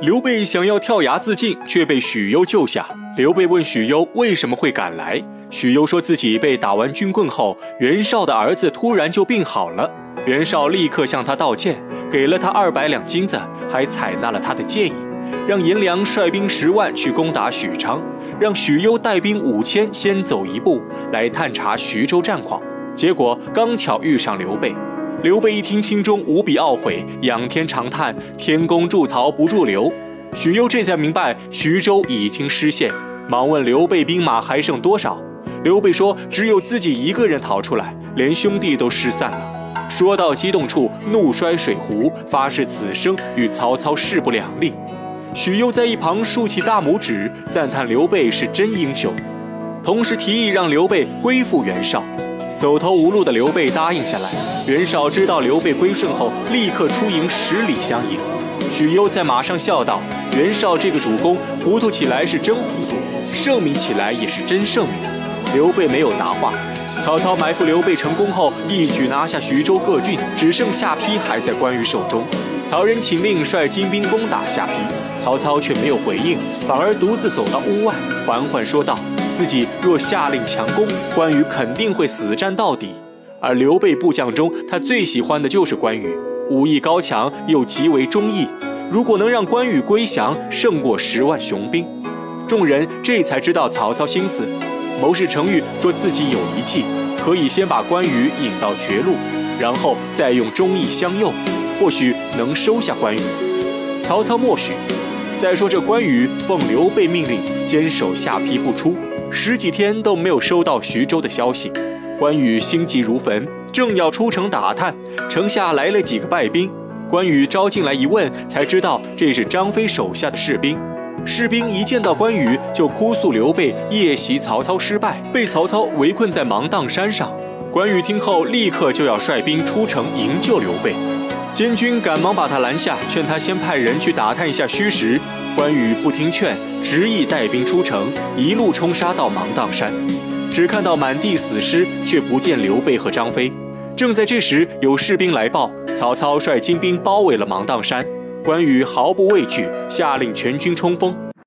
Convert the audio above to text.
刘备想要跳崖自尽，却被许攸救下。刘备问许攸为什么会赶来，许攸说自己被打完军棍后，袁绍的儿子突然就病好了。袁绍立刻向他道歉，给了他二百两金子，还采纳了他的建议，让颜良率兵十万去攻打许昌，让许攸带兵五千先走一步来探查徐州战况。结果刚巧遇上刘备。刘备一听，心中无比懊悔，仰天长叹：“天公助曹不助刘。”许攸这才明白徐州已经失陷，忙问刘备兵马还剩多少。刘备说：“只有自己一个人逃出来，连兄弟都失散了。”说到激动处，怒摔水壶，发誓此生与曹操势不两立。许攸在一旁竖起大拇指，赞叹刘备是真英雄，同时提议让刘备归附袁绍。走投无路的刘备答应下来。袁绍知道刘备归顺后，立刻出营十里相迎。许攸在马上笑道：“袁绍这个主公，糊涂起来是真糊涂，圣明起来也是真圣明。”刘备没有答话。曹操埋伏刘备成功后，一举拿下徐州各郡，只剩下邳还在关羽手中。曹仁请令率精兵攻打下邳，曹操却没有回应，反而独自走到屋外，缓缓说道。自己若下令强攻，关羽肯定会死战到底。而刘备部将中，他最喜欢的就是关羽，武艺高强又极为忠义。如果能让关羽归降，胜过十万雄兵。众人这才知道曹操心思。谋士程昱说自己有一计，可以先把关羽引到绝路，然后再用忠义相诱，或许能收下关羽。曹操默许。再说这关羽奉刘备命令，坚守下邳不出。十几天都没有收到徐州的消息，关羽心急如焚，正要出城打探，城下来了几个败兵。关羽招进来一问，才知道这是张飞手下的士兵。士兵一见到关羽，就哭诉刘备夜袭曹操失败，被曹操围困在芒砀山上。关羽听后，立刻就要率兵出城营救刘备。监军赶忙把他拦下，劝他先派人去打探一下虚实。关羽不听劝，执意带兵出城，一路冲杀到芒砀山，只看到满地死尸，却不见刘备和张飞。正在这时，有士兵来报，曹操率精兵包围了芒砀山。关羽毫不畏惧，下令全军冲锋。